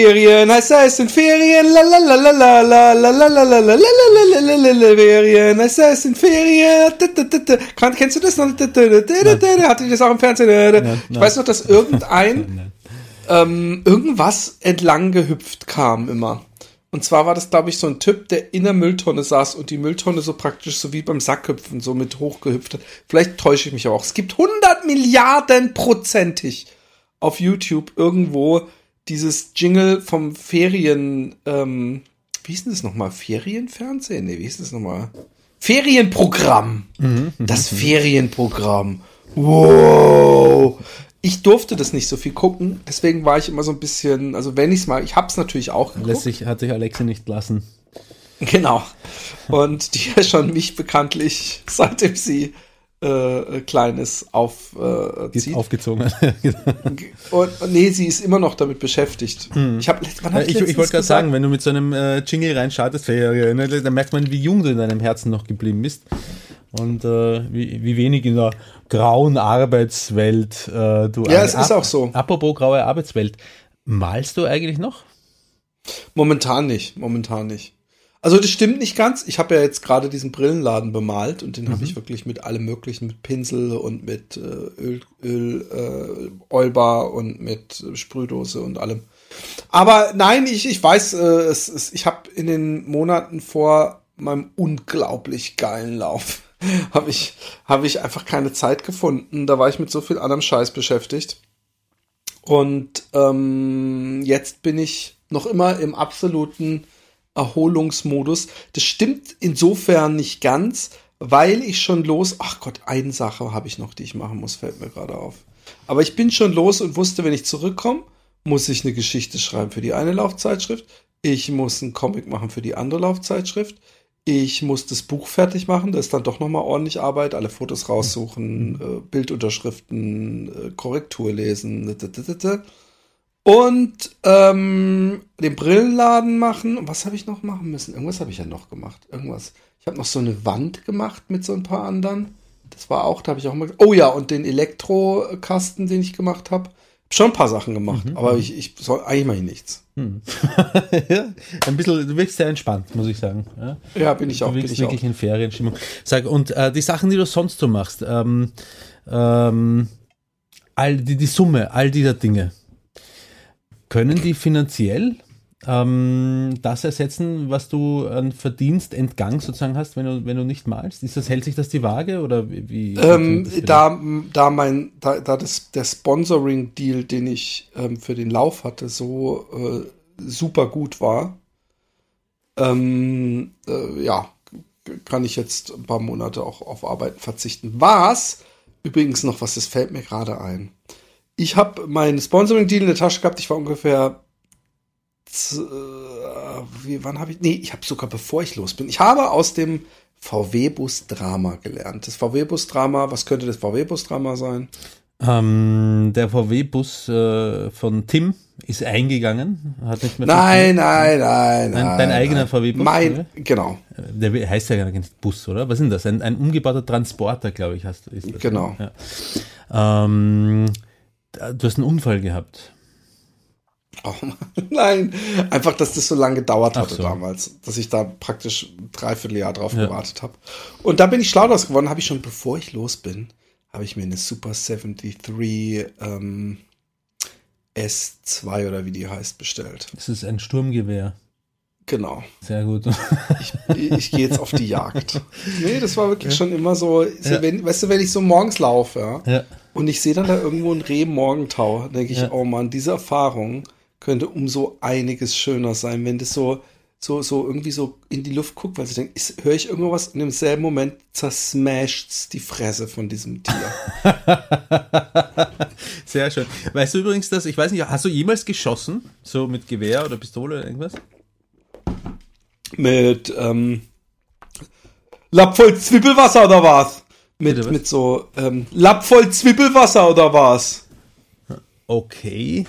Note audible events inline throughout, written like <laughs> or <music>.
Ferien, heißt es sind Ferien, la la la la la la la la la la la la la la la la la Ferien, heißt es sind Ferien. Kennst du das noch? Hatte ich das auch im Fernsehen? Ich weiß noch, dass irgendein ähm, irgendwas entlang gehüpft kam immer. Und zwar war das, glaube ich, so ein Typ, der in der Mülltonne saß und die Mülltonne so praktisch so wie beim Sackhüpfen so mit hochgehüpft hat. Vielleicht täusche ich mich aber auch. Es gibt 100 Milliarden prozentig auf YouTube irgendwo dieses Jingle vom Ferien, ähm, wie hieß denn das nochmal? Ferienfernsehen? Nee, wie hieß das nochmal? Ferienprogramm. Das Ferienprogramm. Wow. Ich durfte das nicht so viel gucken, deswegen war ich immer so ein bisschen, also wenn ich es mal, ich hab's natürlich auch geguckt. Lässt sich, hat sich Alexa nicht lassen. Genau. Und die ja schon mich bekanntlich, <laughs> seitdem sie äh, Kleines auf, äh, zieht. aufgezogen. <laughs> Und, und nee, sie ist immer noch damit beschäftigt. Ich habe, wann hab ich ich letztens wollte gerade sagen, wenn du mit so einem äh, Jingle reinschaltest, Ferien, ne, dann merkt man, wie jung du in deinem Herzen noch geblieben bist. Und äh, wie, wie wenig in der grauen Arbeitswelt äh, du Ja, es ist auch so. Apropos graue Arbeitswelt, malst du eigentlich noch? Momentan nicht, momentan nicht. Also das stimmt nicht ganz. Ich habe ja jetzt gerade diesen Brillenladen bemalt und den Mhm. habe ich wirklich mit allem möglichen, mit Pinsel und mit äh, Öl, Öl äh, Olbar und mit Sprühdose und allem. Aber nein, ich, ich weiß, äh, es, es, ich habe in den Monaten vor meinem unglaublich geilen Lauf <laughs> habe ich, habe ich einfach keine Zeit gefunden. Da war ich mit so viel anderem Scheiß beschäftigt. Und ähm, jetzt bin ich noch immer im absoluten Erholungsmodus. Das stimmt insofern nicht ganz, weil ich schon los. Ach Gott, eine Sache habe ich noch, die ich machen muss, fällt mir gerade auf. Aber ich bin schon los und wusste, wenn ich zurückkomme, muss ich eine Geschichte schreiben für die eine Laufzeitschrift. Ich muss einen Comic machen für die andere Laufzeitschrift. Ich muss das Buch fertig machen. Das ist dann doch nochmal ordentlich Arbeit. Alle Fotos raussuchen, äh, Bildunterschriften, äh, Korrektur lesen. Und ähm, den Brillenladen machen. Und was habe ich noch machen müssen? Irgendwas habe ich ja noch gemacht. Irgendwas. Ich habe noch so eine Wand gemacht mit so ein paar anderen. Das war auch, da habe ich auch mal. Oh ja, und den Elektrokasten, den ich gemacht habe. Schon ein paar Sachen gemacht, aber ich, ich soll eigentlich ich nichts. <laughs> ja, ein bisschen, du wirkst sehr entspannt, muss ich sagen. Ja? Ja, bin ich auch, Du bin wirkst ich auch. wirklich in Ferienstimmung. Sag, und äh, die Sachen, die du sonst so machst, ähm, ähm, all die, die Summe, all dieser Dinge, können die finanziell ähm, das ersetzen, was du an Verdienst, Entgang sozusagen hast, wenn du, wenn du nicht malst? Ist das, hält sich das die Waage oder wie? Ähm, da, da mein, da, da das, der Sponsoring-Deal, den ich ähm, für den Lauf hatte, so äh, super gut war, ähm, äh, ja, kann ich jetzt ein paar Monate auch auf Arbeiten verzichten. Was, übrigens noch was, das fällt mir gerade ein. Ich habe meinen Sponsoring-Deal in der Tasche gehabt, ich war ungefähr äh, wie, wann habe ich, nee, ich habe sogar bevor ich los bin. Ich habe aus dem VW-Bus-Drama gelernt. Das VW-Bus-Drama, was könnte das VW-Bus-Drama sein? Ähm, der VW-Bus äh, von Tim ist eingegangen, hat nicht mehr Nein, funktioniert. nein, nein, Dein- nein. eigener nein. VW-Bus, Mein, oder? genau, Der heißt ja gar nicht Bus, oder? Was ist denn das? Ein, ein umgebauter Transporter, glaube ich, hast, ist das. Genau. Ja. Ähm, du hast einen Unfall gehabt. Oh Mann, <laughs> nein. Einfach, dass das so lange gedauert hatte so. damals. Dass ich da praktisch ein Dreivierteljahr drauf Ja. gewartet habe. Und da bin ich schlau draus geworden, habe ich schon, bevor ich los bin, habe ich mir eine Super 73 ähm, S2 oder wie die heißt, bestellt. Das ist ein Sturmgewehr. Genau. Sehr gut. Ich, ich gehe jetzt auf die Jagd. <laughs> Nee, das war wirklich schon immer so, so Ja. wenn, weißt du, wenn ich so morgens laufe, ja, ja. Und ich sehe dann da irgendwo ein Reh Morgentau, denke ich, Ja. oh Mann, diese Erfahrung könnte um so einiges schöner sein, wenn das so, so, so irgendwie so in die Luft guckt, weil sie denkt, höre ich irgendwas und im selben Moment zersmasht's die Fresse von diesem Tier. <laughs> Sehr schön. Weißt du übrigens, dass, ich weiß nicht, hast du jemals geschossen? So mit Gewehr oder Pistole oder irgendwas? mit ähm, Lapp voll Zwiebelwasser oder was? Mit, mit so ähm, Lapp voll Zwiebelwasser oder was? Okay.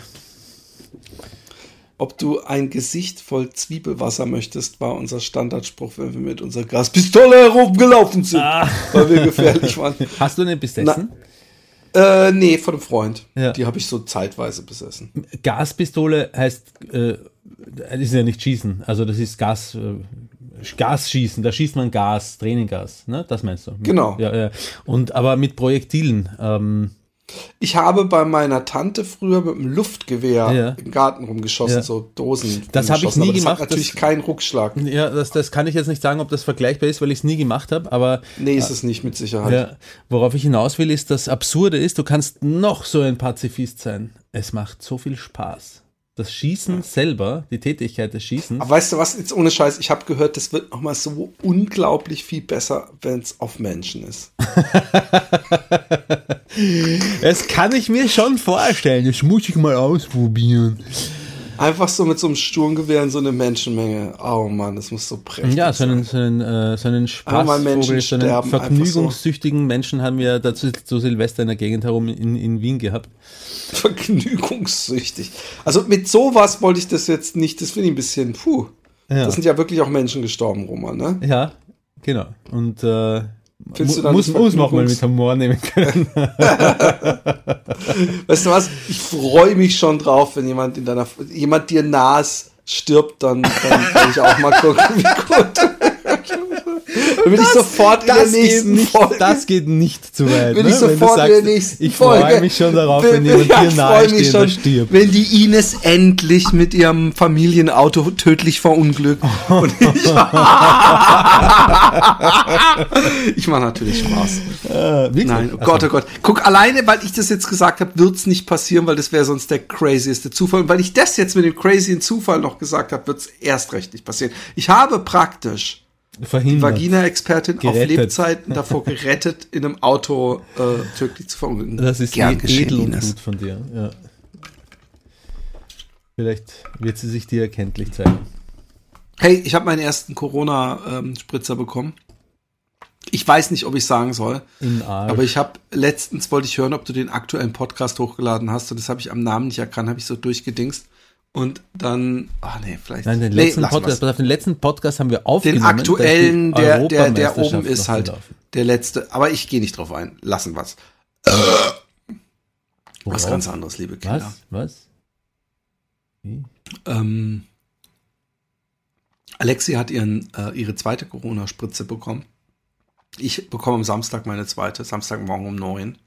Ob du ein Gesicht voll Zwiebelwasser möchtest, war unser Standardspruch, wenn wir mit unserer Gaspistole herumgelaufen sind, Ah. weil wir gefährlich waren. <laughs> Hast du eine besessen? Äh, nee, von einem Freund. Ja. Die habe ich so zeitweise besessen. Gaspistole heißt, äh, das ist ja nicht schießen. Also das ist Gas, äh, Gasschießen. Da schießt man Gas, Tränengas. Ne? Das meinst du? Genau. Ja, ja. Und aber mit Projektilen. Ähm, Ich habe bei meiner Tante früher mit einem Luftgewehr Ja. im Garten rumgeschossen, Ja. so Dosen. Das habe ich nie das gemacht, Hat natürlich das- keinen Rückschlag. ja, das, das kann ich jetzt nicht sagen, ob das vergleichbar ist, weil ich es nie gemacht habe. Aber Nee, ist es nicht mit Sicherheit. ja, worauf ich hinaus will, ist, das Absurde ist, du kannst noch so ein Pazifist sein. Es macht so viel Spaß. Das Schießen selber, die Tätigkeit des Schießens, Aber weißt du was, jetzt ohne Scheiß, ich habe gehört, das wird nochmal so unglaublich viel besser, wenn es auf Menschen ist. <laughs> das kann ich mir schon vorstellen. Das muss ich mal ausprobieren. Einfach so mit so einem Sturmgewehr in so eine Menschenmenge. Oh Mann, das muss so prächtig Ja, so einen, sein. so einen, äh, so einen Spaßvogel, so einen vergnügungssüchtigen Menschen haben wir dazu zu Silvester in der Gegend herum in, in Wien gehabt. Vergnügungssüchtig. Also mit sowas wollte ich das jetzt nicht, das finde ich ein bisschen, puh. Ja. Das sind ja wirklich auch Menschen gestorben, Roman, ne? Ja, genau. Und äh, Findest du dann muss, muss man auch mal mit Humor nehmen können. <laughs> Weißt du was? Ich freue mich schon drauf, wenn jemand in deiner, jemand dir nahes stirbt, dann, dann kann ich auch mal gucken, wie gut. Dann bin ich sofort in der Das geht, nächsten nicht, Folge. das geht nicht zu weit. Bin ne? ich sofort in der sagst, nächsten Ich Folge. freue mich schon darauf, wenn jemand <laughs> ja, dir ich nahe freu mich stehender schon, stirbt. Wenn die Ines endlich mit ihrem Familienauto tödlich verunglückt. Und <laughs> ich, <laughs> ich mache natürlich Spaß. Äh? Nein, oh Gott, oh Gott. Guck, alleine, weil ich das jetzt gesagt habe, wird's nicht passieren, weil das wäre sonst der crazieste Zufall. Und weil ich das jetzt mit dem crazyen Zufall noch gesagt habe, wird's erst recht nicht passieren. Ich habe praktisch Verhindert. Vagina-Expertin auf. Lebzeiten davor gerettet, in einem Auto äh, tödlich zu verunglücken. Das ist Gern edel und gut von dir. Ja. Vielleicht wird sie sich dir erkenntlich zeigen. Hey, ich habe meinen ersten Corona-Spritzer bekommen. Ich weiß nicht, ob ich sagen soll, aber ich habe letztens wollte ich hören, ob du den aktuellen Podcast hochgeladen hast und das habe ich am Namen nicht erkannt, habe ich so durchgedingst und dann, ah nee, vielleicht. Nein, den nee, letzten wir's. Podcast, auf, den letzten Podcast haben wir aufgenommen. den aktuellen, der, der, der oben ist halt gelaufen. der letzte. Aber ich gehe nicht drauf ein. Lassen wir's. Was ganz anderes, liebe Kinder. Was? Was? Wie? Ähm, Alexi hat ihren, äh, ihre zweite Corona-Spritze bekommen. Ich bekomme am Samstag meine zweite, Samstagmorgen um neun.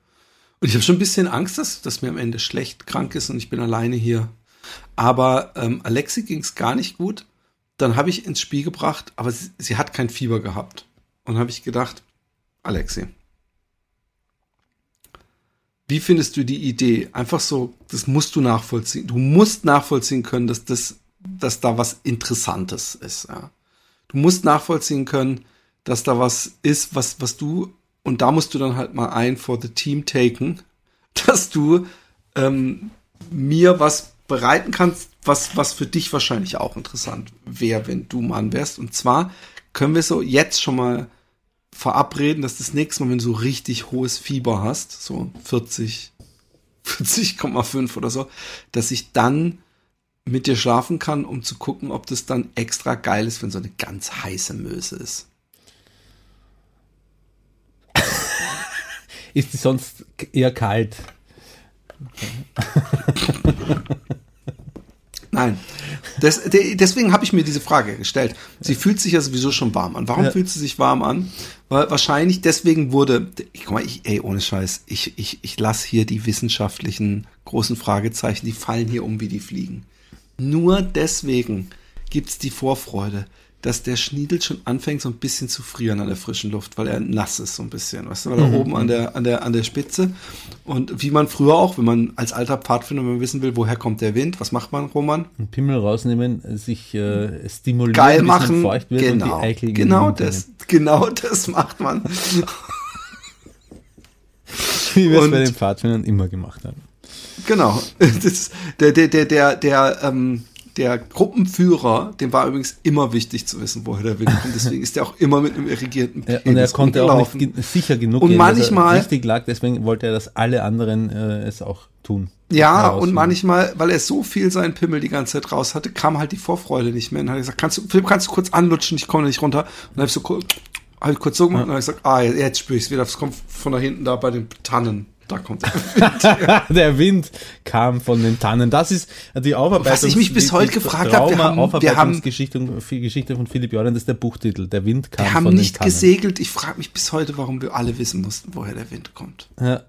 Und ich habe schon ein bisschen Angst, dass, dass mir am Ende schlecht krank ist und ich bin alleine hier. Aber ähm, Alexi ging es gar nicht gut. Dann habe ich ins Spiel gebracht, aber sie, sie hat kein Fieber gehabt. Und habe ich gedacht, Alexi, wie findest du die Idee? Einfach so, das musst du nachvollziehen. Du musst nachvollziehen können, dass das, dass da was Interessantes ist. Ja. Du musst nachvollziehen können, dass da was ist, was, was du, und da musst du dann halt mal ein for the team taken, <laughs> dass du ähm, mir was bereiten kannst, was, was für dich wahrscheinlich auch interessant wäre, wenn du Mann wärst. Und zwar können wir so jetzt schon mal verabreden, dass das nächste Mal, wenn du so richtig hohes Fieber hast, so 40, 40,5 <laughs> oder so, dass ich dann mit dir schlafen kann, um zu gucken, ob das dann extra geil ist, wenn so eine ganz heiße Möse ist. <laughs> Ist die sonst eher kalt? <laughs> Nein. Das, de, deswegen habe ich mir diese Frage gestellt. Sie fühlt sich ja sowieso schon warm an. Warum Ja. fühlt sie sich warm an? Weil wahrscheinlich deswegen wurde, ich, guck mal, ich, ey, ohne Scheiß, ich, ich, ich lasse hier die wissenschaftlichen großen Fragezeichen, die fallen hier um wie die Fliegen. Nur deswegen gibt's die Vorfreude, dass der Schniedel schon anfängt, so ein bisschen zu frieren an der frischen Luft, weil er nass ist, so ein bisschen, weißt du, weil er oben an der, an der, an der Spitze. Und wie man früher auch, wenn man als alter Pfadfinder, wenn man wissen will, woher kommt der Wind, was macht man, Roman? Einen Pimmel rausnehmen, sich äh, stimulieren, Geil machen. feucht wird und Genau, die Eichel in den genau Wind das, genau das macht man. <laughs> Wie wir es und- bei den Pfadfindern immer gemacht haben. Genau. <laughs> Das, der, der, der, der, der, ähm, der Gruppenführer, dem war übrigens immer wichtig zu wissen, woher der Wind kommt. Deswegen ist er auch immer mit einem irrigierten Ja, und er Penis konnte auch nicht sicher genug Und gehen, dass manchmal- er richtig lag, deswegen wollte er, dass alle anderen äh, es auch tun. Ja, und manchmal, weil er so viel seinen Pimmel die ganze Zeit raus hatte, kam halt die Vorfreude nicht mehr. Und hat gesagt, kannst du, Philipp, kannst du kurz anlutschen, ich komme nicht runter. Und dann habe ich so kurz, hab ich kurz so gemacht und dann habe ich gesagt, ah, jetzt spüre ich es wieder, es kommt von da hinten da bei den Tannen. Da kommt <laughs> er. Der Wind kam von den Tannen. Das ist die Aufarbeitung. Was ich mich bis heute gefragt habe, wir haben- wir haben- Geschichte, von Philipp Jordan, das ist der Buchtitel. Der Wind kam Wir haben von nicht den Tannen. gesegelt. Ich frage mich bis heute, warum wir alle wissen mussten, woher der Wind kommt. Ja.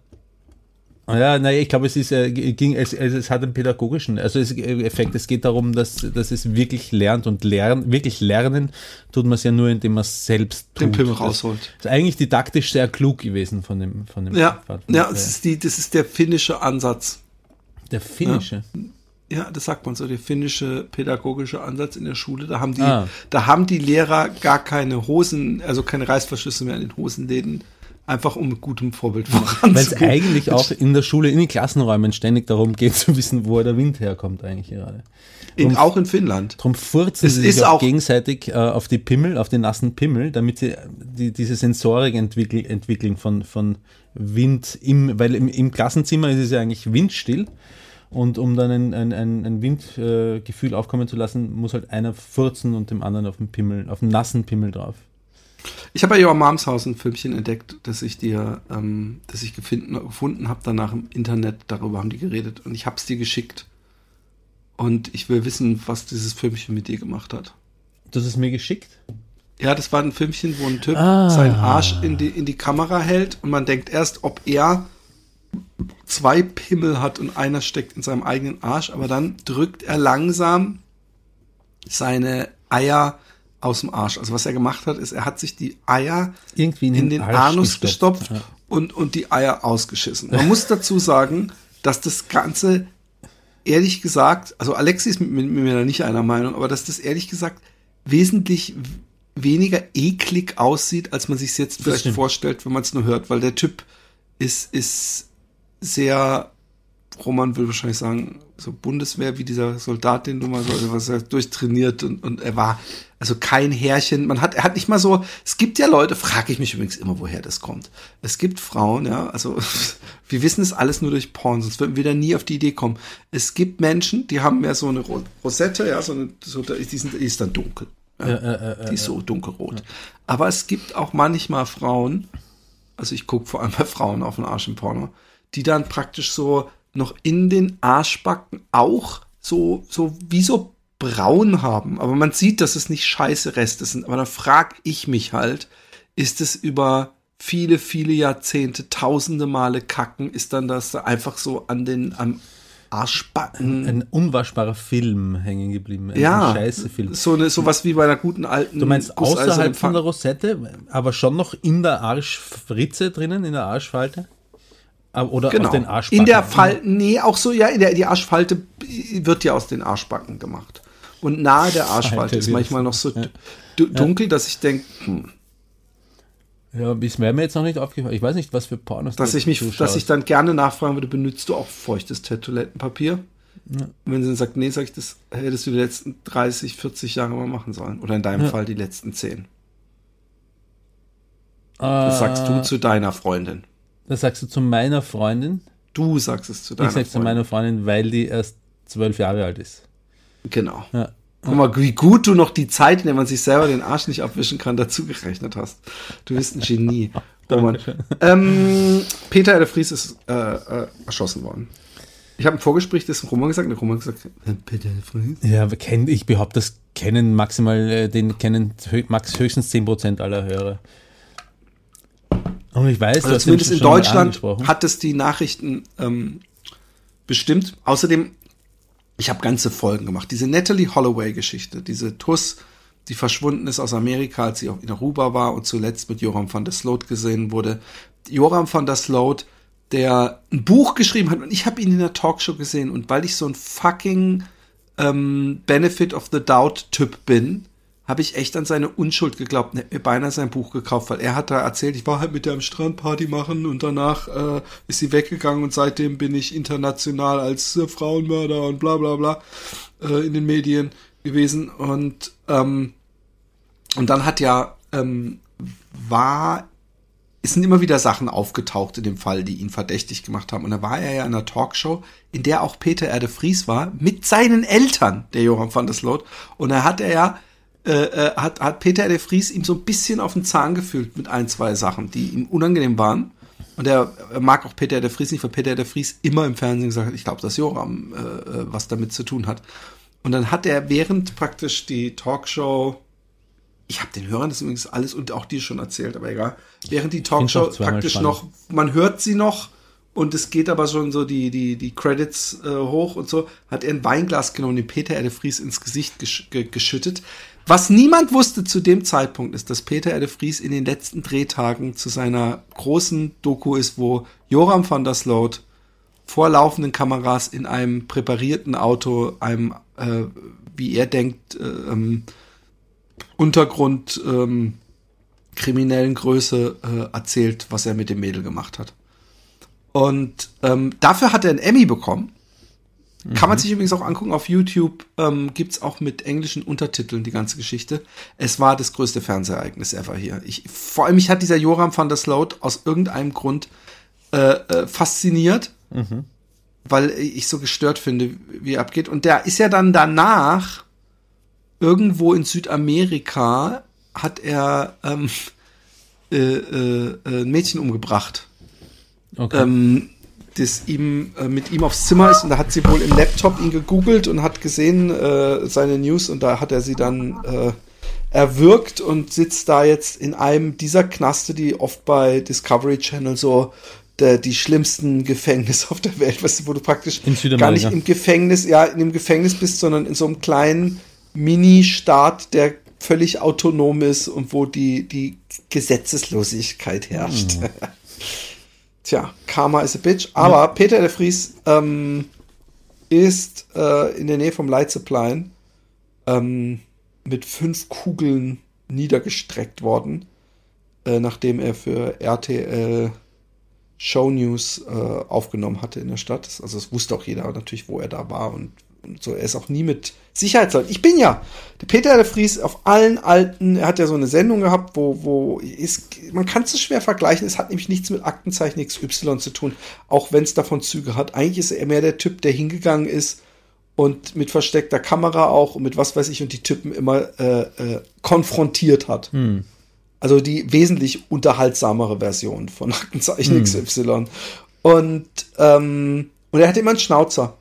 Ja, naja, ich glaube, es ist, äh, ging, es, es, es hat einen pädagogischen, also es, äh, Effekt. Es geht darum, dass, dass es wirklich lernt und lernen, wirklich lernen tut man es ja nur, indem man es selbst tut. Den Pimmel Das rausholt. Ist eigentlich didaktisch sehr klug gewesen von dem, von dem Ja, ja, das ist, die, das ist der finnische Ansatz. der finnische. Ja, das sagt man so, der finnische pädagogische Ansatz in der Schule. Da haben die, Ah. da haben die Lehrer gar keine Hosen, also keine Reißverschlüsse mehr in den Hosenläden, einfach um mit gutem Vorbild Weil es voranzugehen. <laughs> eigentlich auch <laughs> in der Schule, in den Klassenräumen ständig darum geht zu wissen, wo der Wind herkommt eigentlich gerade. in, auch in Finnland. Drum furzen Es sie ist sich auch gegenseitig äh, auf die Pimmel, auf die nassen Pimmel, damit sie die, diese Sensorik entwickeln, entwickeln von, von Wind im, weil im, im Klassenzimmer ist es ja eigentlich windstill. Und um dann ein, ein, ein, Windgefühl äh, aufkommen zu lassen, muss halt einer furzen und dem anderen auf dem Pimmel, auf dem nassen Pimmel drauf. Ich habe bei Your Moms House ein Filmchen entdeckt, das ich dir, ähm, das ich gefunden, gefunden habe danach im Internet. Darüber haben die geredet und ich habe es dir geschickt. Und ich will wissen, was dieses Filmchen mit dir gemacht hat. Du hast es mir geschickt? Ja, das war ein Filmchen, wo ein Typ Ah. seinen Arsch in die, in die Kamera hält und man denkt erst, ob er zwei Pimmel hat und einer steckt in seinem eigenen Arsch, aber dann drückt er langsam seine Eier aus dem Arsch. Also was er gemacht hat, ist, er hat sich die Eier Irgendwie in in den den Arsch Anus gestopft. gestopft und, und die Eier ausgeschissen. Man muss dazu sagen, dass das Ganze ehrlich gesagt, also Alexi ist mit, mit, mit mir da nicht einer Meinung, aber dass das ehrlich gesagt wesentlich weniger eklig aussieht, als man sich jetzt vielleicht stimmt. vorstellt, wenn man es nur hört, weil der Typ ist, ist sehr, Roman will wahrscheinlich sagen, so Bundeswehr wie dieser Soldat, den du mal so, was er durchtrainiert und, und er war, also kein Härchen, man hat, er hat nicht mal so, es gibt ja Leute, frage ich mich übrigens immer, woher das kommt. Es gibt Frauen, ja, also <laughs> wir wissen es alles nur durch Porn, sonst würden wir da nie auf die Idee kommen. Es gibt Menschen, die haben mehr so eine Ro- Rosette, ja, so eine, so, die, sind, die ist dann dunkel. Ja, die ist so dunkelrot. Aber es gibt auch manchmal Frauen, also ich gucke vor allem bei Frauen auf den Arsch im Porno, die dann praktisch so noch in den Arschbacken auch so, so wie so braun haben. Aber man sieht, dass es nicht scheiße Reste sind. Aber da frag ich mich halt, ist es über viele, viele Jahrzehnte, tausende Male kacken, ist dann das da einfach so an den, am Arschbacken. Ein unwaschbarer Film hängen geblieben. Ein ja, scheiße Film. so eine, sowas wie bei einer guten alten. Du meinst außerhalb von der Rosette, aber schon noch in der Arschfritze drinnen, in der Arschfalte? Aber- Oder Genau. auf den Arschbacken? In der Falte, nee, auch so, ja, in der, die Arschfalte wird ja aus den Arschbacken gemacht. Und nahe der Arschfalte Falte ist manchmal noch so du- dunkel, dass ich denke, hm, Ja, ist mir jetzt noch nicht aufgefallen. Ich weiß nicht, was für Pornos dass ich mich, zuschaust. dass ich dann gerne nachfragen würde, benutzt du auch feuchtes Toilettenpapier? Und wenn sie dann sagt, nee, sag ich, das hättest du die letzten 30, 40 Jahre mal machen sollen. Oder in deinem Fall die letzten 10. Das sagst du zu deiner Freundin. Das sagst du zu meiner Freundin. Du sagst es zu deiner Ich sag's zu Freundin. meiner Freundin, weil die erst zwölf Jahre alt ist. Genau. Ja. Guck mal, wie gut du noch die Zeit, in der man sich selber den Arsch nicht abwischen kann, dazu gerechnet hast. Du bist ein Genie. <laughs> Roman. ähm, Peter de Vries ist äh, äh, erschossen worden. Ich habe im Vorgespräch das Roman gesagt, der Roman gesagt, äh, Peter der Fries. Ja, ich behaupte, das kennen maximal, äh, den kennen max höchstens 10% aller Hörer. Und ich weiß, Also zumindest in Deutschland hat es die Nachrichten ähm, bestimmt. Außerdem, ich habe ganze Folgen gemacht. Diese Natalie Holloway-Geschichte, diese Tuss, die verschwunden ist aus Amerika, als sie auch in Aruba war und zuletzt mit Joram van der Sloot gesehen wurde. Joram van der Sloot, der ein Buch geschrieben hat und ich habe ihn in der Talkshow gesehen und weil ich so ein fucking ähm, Benefit of the Doubt-Typ bin, habe ich echt an seine Unschuld geglaubt und hätte mir beinahe sein Buch gekauft, weil er hat da erzählt, ich war halt mit der am Strand Party machen und danach äh, ist sie weggegangen und seitdem bin ich international als äh, Frauenmörder und bla bla bla äh, in den Medien gewesen und ähm, und dann hat ja ähm, war es sind immer wieder Sachen aufgetaucht in dem Fall, die ihn verdächtig gemacht haben. Und da war er ja in einer Talkshow, in der auch Peter Erde Vries war, mit seinen Eltern, der Johann van der Sloot. Und da hat er ja, äh, äh, hat, hat Peter Erde Vries ihm so ein bisschen auf den Zahn gefühlt mit ein, zwei Sachen, die ihm unangenehm waren. Und er, er mag auch Peter Erde Vries nicht, weil Peter Erde Vries immer im Fernsehen gesagt hat, ich glaube, dass Joram äh, äh, was damit zu tun hat. Und dann hat er während praktisch die Talkshow ich habe den Hörern das übrigens alles und auch dir schon erzählt, aber egal. Während die Talkshow praktisch spannend. noch, man hört sie noch und es geht aber schon so die, die, die Credits äh, hoch und so, hat er ein Weinglas genommen, den Peter Erde Vries ins Gesicht gesch ge geschüttet. Was niemand wusste zu dem Zeitpunkt ist, dass Peter Erde Vries in den letzten Drehtagen zu seiner großen Doku ist, wo Joram van der Sloot vor laufenden Kameras in einem präparierten Auto, einem, äh, wie er denkt, äh, ähm, Untergrund ähm, kriminellen Größe äh, erzählt, was er mit dem Mädel gemacht hat. Und ähm, dafür hat er einen Emmy bekommen. Kann man sich übrigens auch angucken auf YouTube. Ähm, gibt's auch mit englischen Untertiteln die ganze Geschichte. Es war das größte Fernsehereignis ever hier. Ich, vor allem mich hat dieser Joram van der Sloot aus irgendeinem Grund äh, äh, fasziniert, weil ich so gestört finde, wie er abgeht. Und der ist ja dann danach irgendwo in Südamerika hat er ähm, <laughs> äh, äh, äh, ein Mädchen umgebracht, Okay. ähm, das ihm äh, mit ihm aufs Zimmer ist. Und da hat sie wohl im Laptop ihn gegoogelt und hat gesehen äh, seine News. Und da hat er sie dann äh, erwürgt und sitzt da jetzt in einem dieser Knaste, die oft bei Discovery Channel so der, die schlimmsten Gefängnisse auf der Welt, weißt du, wo du praktisch gar nicht im Gefängnis, ja, in dem Gefängnis bist, sondern in so einem kleinen Mini-Staat, der völlig autonom ist und wo die, die Gesetzeslosigkeit herrscht. <laughs> Tja, Karma is a bitch. Aber Peter de Vries ähm, ist äh, in der Nähe vom Leitzeplein ähm, mit fünf Kugeln niedergestreckt worden, äh, nachdem er für RTL Show News äh, aufgenommen hatte in der Stadt. Also es wusste auch jeder natürlich, wo er da war und so. Er ist auch nie mit Sicherheitsleuten. Ich bin ja der Peter de Vries auf allen alten. Er hat ja so eine Sendung gehabt, wo wo ist man kann es so schwer vergleichen. Es hat nämlich nichts mit Aktenzeichen XY zu tun, auch wenn es davon Züge hat. Eigentlich ist er mehr der Typ, der hingegangen ist und mit versteckter Kamera auch und mit was weiß ich und die Typen immer äh, äh, konfrontiert hat. Also die wesentlich unterhaltsamere Version von Aktenzeichen XY. Und, ähm, und er hatte immer einen Schnauzer.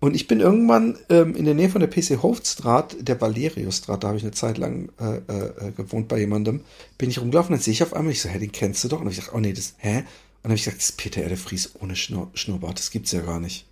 Und ich bin irgendwann ähm, in der Nähe von der PC Hofstraat, der Valeriusstraat, da habe ich eine Zeit lang äh, äh, gewohnt bei jemandem, bin ich rumgelaufen, dann sehe ich auf einmal, ich so, hä, den kennst du doch? Und dann habe ich gesagt, oh nee, das, hä? Und dann habe ich gesagt, das ist Peter R. de Vries ohne Schnur Schnurrbart, das gibt's ja gar nicht.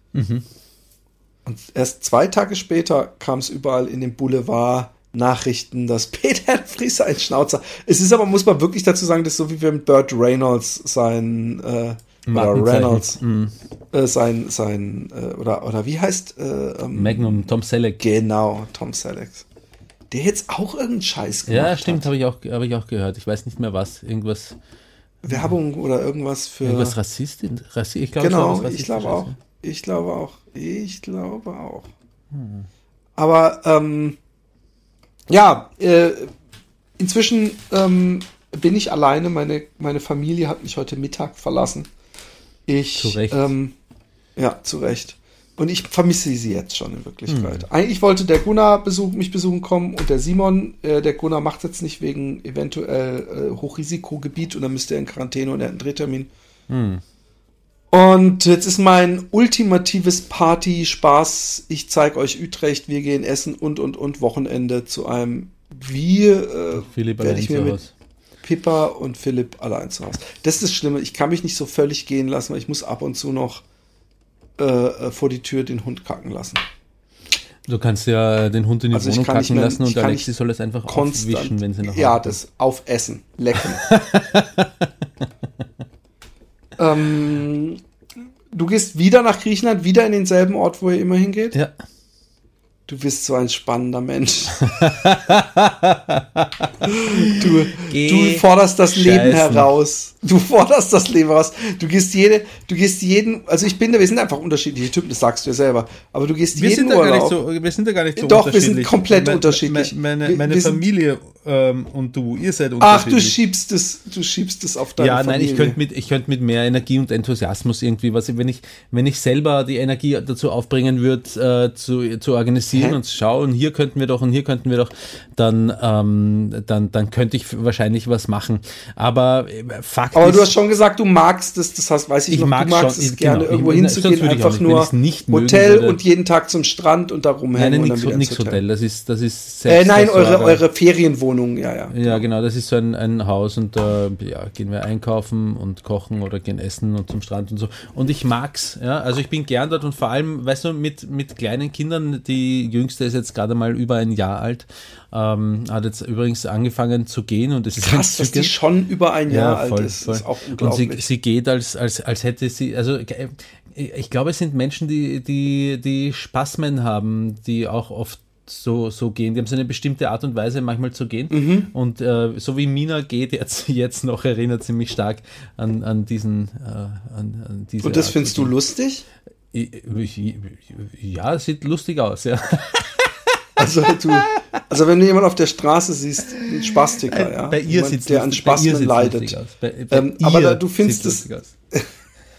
Und erst zwei Tage später kam es überall in den Boulevard Nachrichten, dass <laughs> Peter Fries ein Schnauzer. Es ist aber, muss man wirklich dazu sagen, das ist so wie wenn Burt Reynolds sein äh, oder. Reynolds Mhm. äh, sein sein äh, oder oder wie heißt äh, ähm, Magnum, Tom Selleck. genau Tom Selleck. Der jetzt auch irgendeinen Scheiß gemacht Ja, stimmt, habe ich, auch- habe ich auch gehört. Ich weiß nicht mehr was. Irgendwas, Werbung oder irgendwas für irgendwas Rassist, Rassi ich glaube, genau, war was ich glaube auch. Ich glaube auch. Ich glaube auch. Aber ähm, ja, äh, inzwischen ähm, bin ich alleine. Meine, meine Familie hat mich heute Mittag verlassen. Ich, Zu Recht. Ähm, ja, zu Recht. Und ich vermisse sie jetzt schon in Wirklichkeit. Eigentlich wollte der Gunnar besuch, mich besuchen kommen und der Simon. Äh, der Gunnar macht jetzt nicht wegen eventuell äh, Hochrisikogebiet und dann müsste er in Quarantäne und er hat einen Drehtermin. Und jetzt ist mein ultimatives Party-Spaß. Ich zeige euch Utrecht, wir gehen essen und und und Wochenende zu einem wie äh, werde ich mir mit. Pippa und Philipp allein zu Hause. Das ist das Schlimme. Ich kann mich nicht so völlig gehen lassen, weil ich muss ab und zu noch äh, äh, vor die Tür den Hund kacken lassen. Du kannst ja den Hund in die Also Wohnung kacken mehr- lassen und Alexi soll es einfach Konstant. aufwischen, wenn sie nach Hause Ja, kommt. das aufessen, lecken. <laughs> ähm, du gehst wieder nach Griechenland, wieder in denselben Ort, wo ihr immer hingeht? Ja. Du bist so ein spannender Mensch. <laughs> du, du forderst das Leben scheißen. heraus. Du forderst das Leben heraus. Du gehst jede, du gehst jeden, also ich bin, wir sind einfach unterschiedliche Typen, das sagst du ja selber. Aber du gehst Wir jeden sind, da gar Urlaub. nicht so, wir sind da gar nicht so Doch, wir sind unterschiedlich. komplett Me- unterschiedlich. me- Meine, Wir- meine wir sind- Familie ähm, und du, ihr seid Ach, du unterschiedlich. schiebst es, du schiebst es auf deine ja, Familie. nein, ich könnte mit, ich könnte mit mehr Energie und Enthusiasmus irgendwie, was ich, wenn ich, wenn ich selber die Energie dazu aufbringen würde, äh, zu, zu organisieren Hä? und zu schauen, hier könnten wir doch und hier könnten wir doch, dann, ähm, dann, dann könnte ich wahrscheinlich was machen. Aber äh, Fakt Aber ist, du hast schon gesagt, du magst es, das heißt, weiß ich, Ich noch, mag du magst schon, es ich- gerne, genau, irgendwo ich- sonst hinzugehen, würde ich auch einfach nur Hotel und jeden Tag zum Strand und da rumhängen nein, und nix, dann wieder nix ins Hotel. Hotel, das ist, das ist Äh, nein, eure, eure Ferienwohnung, ja, ja. Ja, genau, das ist so ein, ein Haus und da ja, gehen wir einkaufen und kochen oder gehen essen und zum Strand und so. Und ich mag's, ja, also ich bin gern dort und vor allem, weißt du, mit, mit kleinen Kindern, die jüngste ist jetzt gerade mal über ein Jahr alt, ähm, hat jetzt übrigens angefangen zu gehen und es ist Krass, dass die schon über ein Jahr alt ist. voll. Ist auch Und sie, unglaublich. sie geht, als, als, als hätte sie, also äh, ich glaube, es sind Menschen, die, die, die Spasmen haben, die auch oft so, so gehen. Die haben so eine bestimmte Art und Weise, manchmal zu gehen. Mhm. Und äh, so wie Mina geht jetzt, <laughs> jetzt noch, erinnert sie mich stark an, an diesen. Äh, an, an diese und das Art findest du lustig? Ja, sieht lustig aus, ja. <laughs> Also, du, also wenn du jemanden auf der Straße siehst, ein Spastiker, ja. Bei ihr Jemand, der an Spasmen leidet. Bei, bei Ähm, aber da, du findest es. <laughs>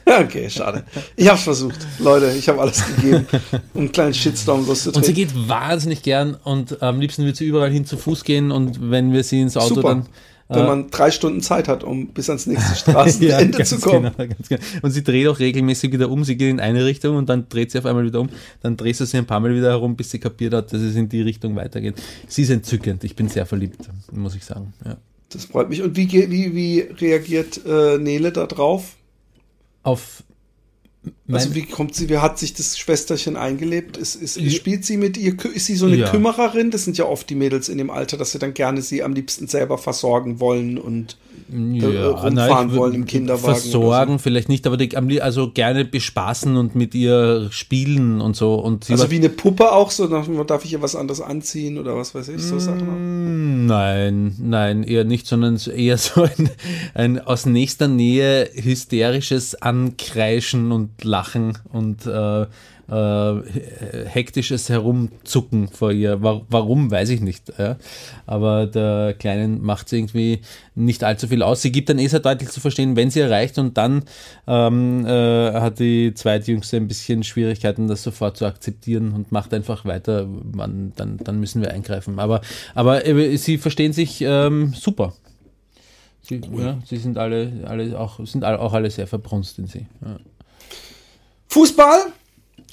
<laughs> Okay, schade. Ich hab's versucht. Leute, ich habe alles gegeben, um einen kleinen Shitstorm Und sie geht wahnsinnig gern und am liebsten wird sie überall hin zu Fuß gehen und wenn wir sie ins Auto Super. dann. Wenn äh, man drei Stunden Zeit hat, um bis ans nächste <laughs> Straßenende ganz zu kommen. Genau, ganz genau. Und sie dreht auch regelmäßig wieder um. Sie geht in eine Richtung und dann dreht sie auf einmal wieder um. Dann drehst du sie ein paar Mal wieder herum, bis sie kapiert hat, dass es in die Richtung weitergeht. Sie ist entzückend. Ich bin sehr verliebt, muss ich sagen. Ja. Das freut mich. Und wie, wie, wie reagiert äh, Nele da drauf? Auf Also wie kommt sie, wie hat sich das Schwesterchen eingelebt? Ist, ist, Ja. spielt sie mit ihr, ist sie so eine Ja. Kümmererin? Das sind ja oft die Mädels in dem Alter, dass sie dann gerne sie am liebsten selber versorgen wollen und äh, rumfahren nein, ich würd- wollen im Kinderwagen. Versorgen oder vielleicht nicht, aber die, also gerne bespaßen und mit ihr spielen und so. Und so. Also wie eine Puppe auch, so darf ich ihr was anderes anziehen oder was weiß ich, so Sachen. Mm, Nein, nein, eher nicht, sondern so- eher so ein, ein aus nächster Nähe hysterisches Ankreischen und Lachen und äh, äh, hektisches Herumzucken vor ihr. Wa- Warum, weiß ich nicht. Ja. Aber der Kleinen macht sie irgendwie nicht allzu viel aus. Sie gibt dann eh sehr deutlich zu verstehen, wenn sie erreicht und dann ähm, äh, hat die zweitjüngste ein bisschen Schwierigkeiten, das sofort zu akzeptieren und macht einfach weiter. Man, dann, dann müssen wir eingreifen. Aber, aber äh, sie verstehen sich ähm, super. Sie, ja, sie sind alle, alle auch, sind alle, auch alle sehr verbrunst in sie. Ja. Fußball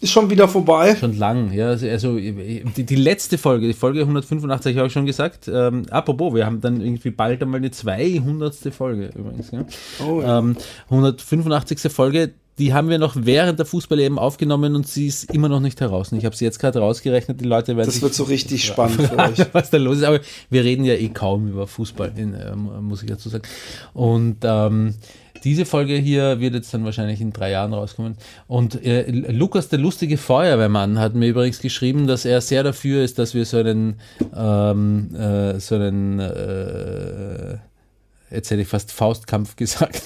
ist schon wieder vorbei. Schon lang, ja. Also, also die, die letzte Folge, die Folge 185 habe ich schon gesagt. Ähm, apropos, wir haben dann irgendwie bald einmal eine 200. Folge übrigens. Gell? Oh, ja. ähm, 185. Folge, die haben wir noch während der Fußball eben aufgenommen und sie ist immer noch nicht heraus. Und ich habe sie jetzt gerade rausgerechnet, die Leute werden Das wird so richtig <laughs> spannend für euch. <laughs> was da los ist. Aber wir reden ja eh kaum über Fußball, in, ähm, muss ich dazu sagen. Und ähm, diese Folge hier wird jetzt dann wahrscheinlich in drei Jahren rauskommen. Und äh, Lukas, der lustige Feuerwehrmann, hat mir übrigens geschrieben, dass er sehr dafür ist, dass wir so einen, ähm, äh, so einen, äh, jetzt hätte ich fast Faustkampf <laughs> gesagt,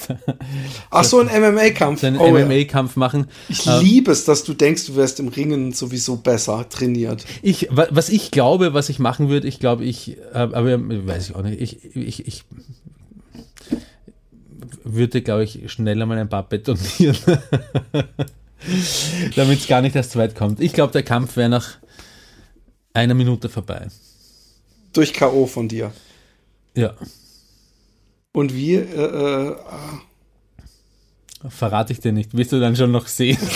Ach so, ein MMA-Kampf. so einen Oh, ja. MMA-Kampf machen. Ich Äh, liebe es, dass du denkst, du wärst im Ringen sowieso besser trainiert. Ich, wa- was ich glaube, was ich machen würde, ich glaube, ich, äh, aber weiß ich auch nicht, ich, ich, ich würde, glaube ich, schneller mal ein paar betonieren, <laughs> damit es gar nicht erst zu weit kommt. Ich glaube, der Kampf wäre nach einer Minute vorbei. Durch K.O. von dir. Ja. Und wie? Äh, äh, Verrate ich dir nicht. Wirst du dann schon noch sehen. <laughs>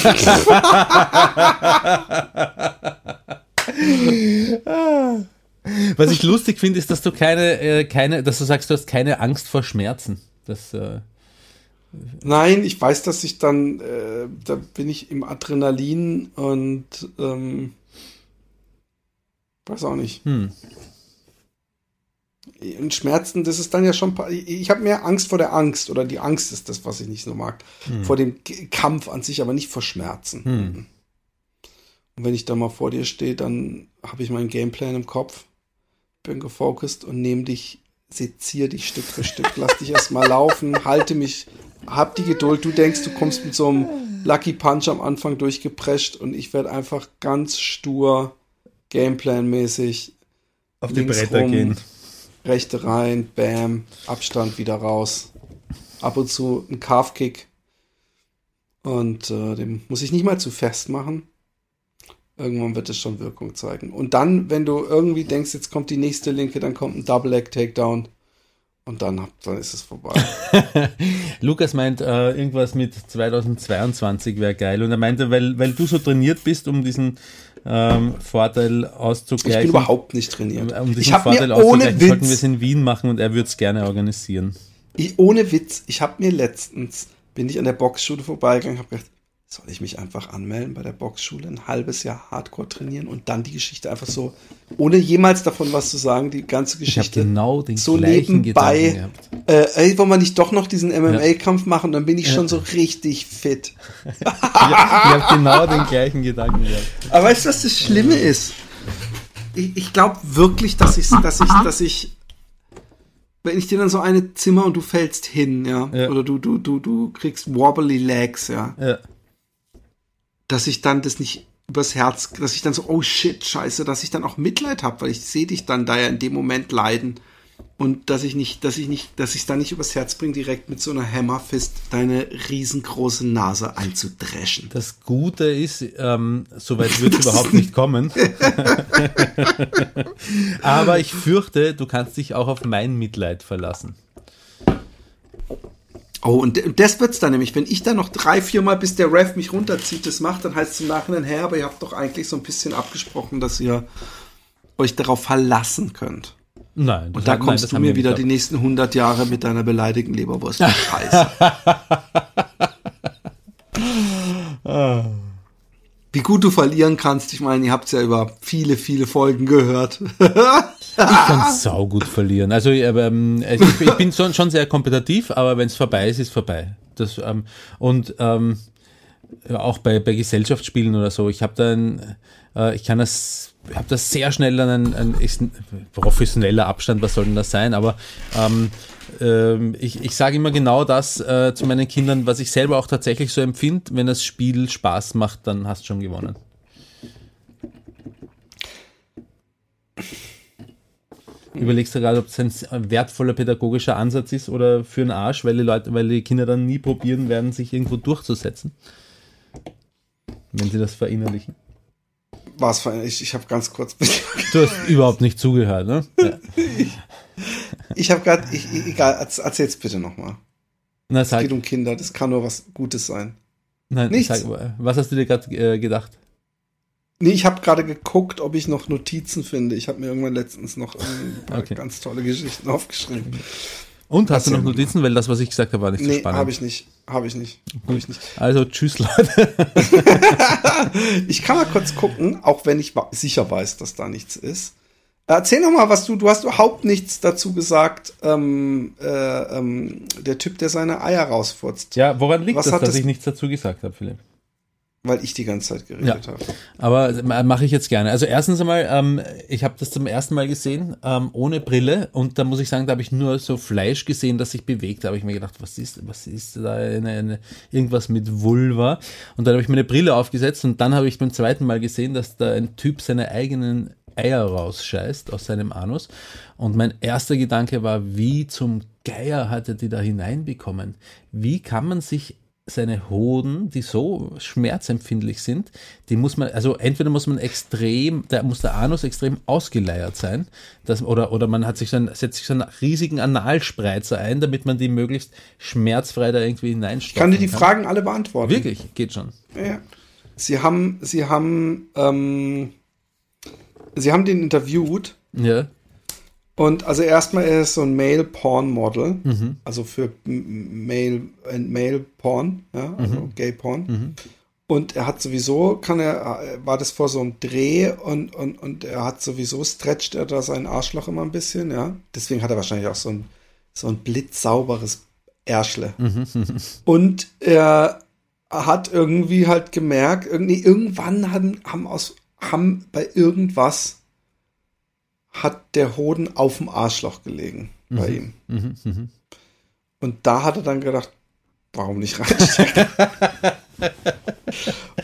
Was ich lustig finde, ist, dass du keine, äh, keine, dass du sagst, du hast keine Angst vor Schmerzen. Das, äh, Nein, ich weiß, dass ich dann, äh, da bin ich im Adrenalin und ähm, weiß auch nicht. hm. Und Schmerzen, das ist dann ja schon. Ich habe mehr Angst vor der Angst oder die Angst ist das, was ich nicht so mag. Vor dem Kampf an sich, aber nicht vor Schmerzen. Hm. Und wenn ich da mal vor dir stehe, dann habe ich meinen Gameplan im Kopf, bin gefokust und nehme dich, seziere dich Stück für Stück, lass dich erstmal laufen, halte mich, hab die Geduld. Du denkst, du kommst mit so einem Lucky Punch am Anfang durchgeprescht und ich werde einfach ganz stur, Gameplan-mäßig auf die Bretter rum, gehen. Rechte rein, bam, Abstand wieder raus. Ab und zu ein Calf-Kick. Und äh, den muss ich nicht mal zu fest machen. Irgendwann wird es schon Wirkung zeigen. Und dann, wenn du irgendwie denkst, jetzt kommt die nächste Linke, dann kommt ein Double Leg Takedown. Und dann, dann ist es vorbei. <laughs> Lukas meint, äh, irgendwas mit 2022 wäre geil. Und er meinte, weil, weil du so trainiert bist, um diesen ähm, Vorteil Ich auszugleichen. bin überhaupt nicht trainiert. um diesen Ich Vorteil auszugleichen, sollten wir es in Wien machen und er würde es gerne organisieren. ich, ohne Witz, ich habe mir letztens, bin ich an der Boxschule vorbeigegangen, habe gedacht, soll ich mich einfach anmelden bei der Boxschule, ein halbes Jahr Hardcore trainieren und dann die Geschichte einfach so, ohne jemals davon was zu sagen, die ganze Ich Geschichte. genau den so nebenbei-. Äh, ey, wollen wir nicht doch noch diesen MMA-Kampf machen? Dann bin ich schon so richtig fit. <laughs> Ich, ich habe genau den gleichen Gedanken gehabt. Aber weißt du, was das Schlimme ist? Ich, ich glaube wirklich, dass ich, dass ich, dass ich, wenn ich dir dann so eine Zimmer und du fällst hin, ja, Ja. oder du, du, du, du kriegst wobbly legs, ja, Ja. Dass ich dann das nicht übers Herz, dass ich dann so, oh shit, scheiße, dass ich dann auch Mitleid habe, weil ich sehe dich dann da ja in dem Moment leiden und dass ich nicht, dass ich nicht, dass ich es dann nicht übers Herz bringe, direkt mit so einer Hammerfist deine riesengroße Nase einzudreschen. Das Gute ist, ähm, soweit wird es <laughs> überhaupt nicht kommen. <laughs> Aber ich fürchte, du kannst dich auch auf mein Mitleid verlassen. Oh, und das wird's dann nämlich, wenn ich dann noch drei, vier Mal, bis der Ref mich runterzieht, das macht, dann heißt es im Nachhinein, hä, aber ihr habt doch eigentlich so ein bisschen abgesprochen, dass ihr euch darauf verlassen könnt. Nein. Und da hat- nein, kommst das du mir wieder die nächsten 100 Jahre mit deiner beleidigten Leberwurst. <laughs> Scheiße. Wie gut du verlieren kannst, ich meine, ihr habt's ja über viele, viele Folgen gehört. <laughs> Ich kann saugut verlieren. Also ähm, ich, ich bin schon, schon sehr kompetitiv, aber wenn es vorbei ist, ist vorbei. Das, ähm, und ähm, auch bei, bei Gesellschaftsspielen oder so, ich habe dann, äh, ich kann das, habe das sehr schnell an einen, ein professioneller Abstand, was soll denn das sein? Aber ähm, ähm, ich, ich sage immer genau das äh, zu meinen Kindern, was ich selber auch tatsächlich so empfinde, wenn das Spiel Spaß macht, dann hast du schon gewonnen. Überlegst du gerade, ob es ein wertvoller pädagogischer Ansatz ist oder für einen Arsch, weil die Leute, weil die Kinder dann nie probieren werden, sich irgendwo durchzusetzen. Wenn sie das verinnerlichen. Was für ein, ich, ich habe ganz kurz, <laughs> Du hast überhaupt nicht zugehört, ne? Ja. ich habe gerade, ich, ich- egal, erz- erzähl's bitte nochmal. Na, Es sag, geht um Kinder, das kann nur was Gutes sein. nein, nichts. sag, was hast du dir gerade äh, gedacht? Nee, ich habe gerade geguckt, ob ich noch Notizen finde. Ich habe mir irgendwann letztens noch ein paar Okay. ganz tolle Geschichten aufgeschrieben. Und hast du Erzähl noch mal. Notizen? Weil das, was ich gesagt habe, war nicht so Nee, spannend. habe ich nicht. Habe ich nicht. Hab ich nicht. Also tschüss, Leute. <laughs> Ich kann mal kurz gucken, auch wenn ich sicher weiß, dass da nichts ist. Erzähl noch mal, was du, du hast überhaupt nichts dazu gesagt, ähm, äh, ähm, der Typ, der seine Eier rausfurzt, Ja, woran liegt Was das, hat dass das- ich nichts dazu gesagt habe, Philipp? Weil ich die ganze Zeit geredet Ja. habe. Aber mache ich jetzt gerne. Also erstens einmal, ähm, ich habe das zum ersten Mal gesehen, ähm, ohne Brille. Und da muss ich sagen, da habe ich nur so Fleisch gesehen, das sich bewegt. Da habe ich mir gedacht, was ist, was ist da eine, eine, irgendwas mit Vulva? Und dann habe ich mir eine Brille aufgesetzt und dann habe ich beim zweiten Mal gesehen, dass da ein Typ seine eigenen Eier rausscheißt aus seinem Anus. Und mein erster Gedanke war, wie zum Geier hat er die da hineinbekommen? Wie kann man sich seine Hoden, die so schmerzempfindlich sind, die muss man, also entweder muss man extrem, da muss der Anus extrem ausgeleiert sein, dass, oder, oder man hat sich dann, setzt sich so einen riesigen Analspreizer ein, damit man die möglichst schmerzfrei da irgendwie hineinstopfen Ich kann dir die Fragen alle beantworten. Wirklich, geht schon. Ja. Sie haben, sie haben, ähm, sie haben den interviewt Ja. Und also erstmal er ist so ein Male Porn Model, also für Male and Male Porn, ja, also Gay Porn. Und er hat sowieso, kann er, äh, war das vor so einem Dreh und, und, und er hat sowieso, stretcht er da sein Arschloch immer ein bisschen, ja. Deswegen hat er wahrscheinlich auch so ein, so ein blitzsauberes Ärschle. <laughs> Und er hat irgendwie halt gemerkt, irgendwie, irgendwann haben, haben aus, haben bei irgendwas hat der Hoden auf dem Arschloch gelegen bei ihm. Und da hat er dann gedacht, warum nicht reinstecken? <laughs>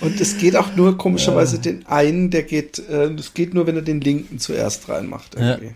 Und es geht auch nur komischerweise den einen, der geht, äh, es geht nur, wenn er den linken zuerst reinmacht. Irgendwie.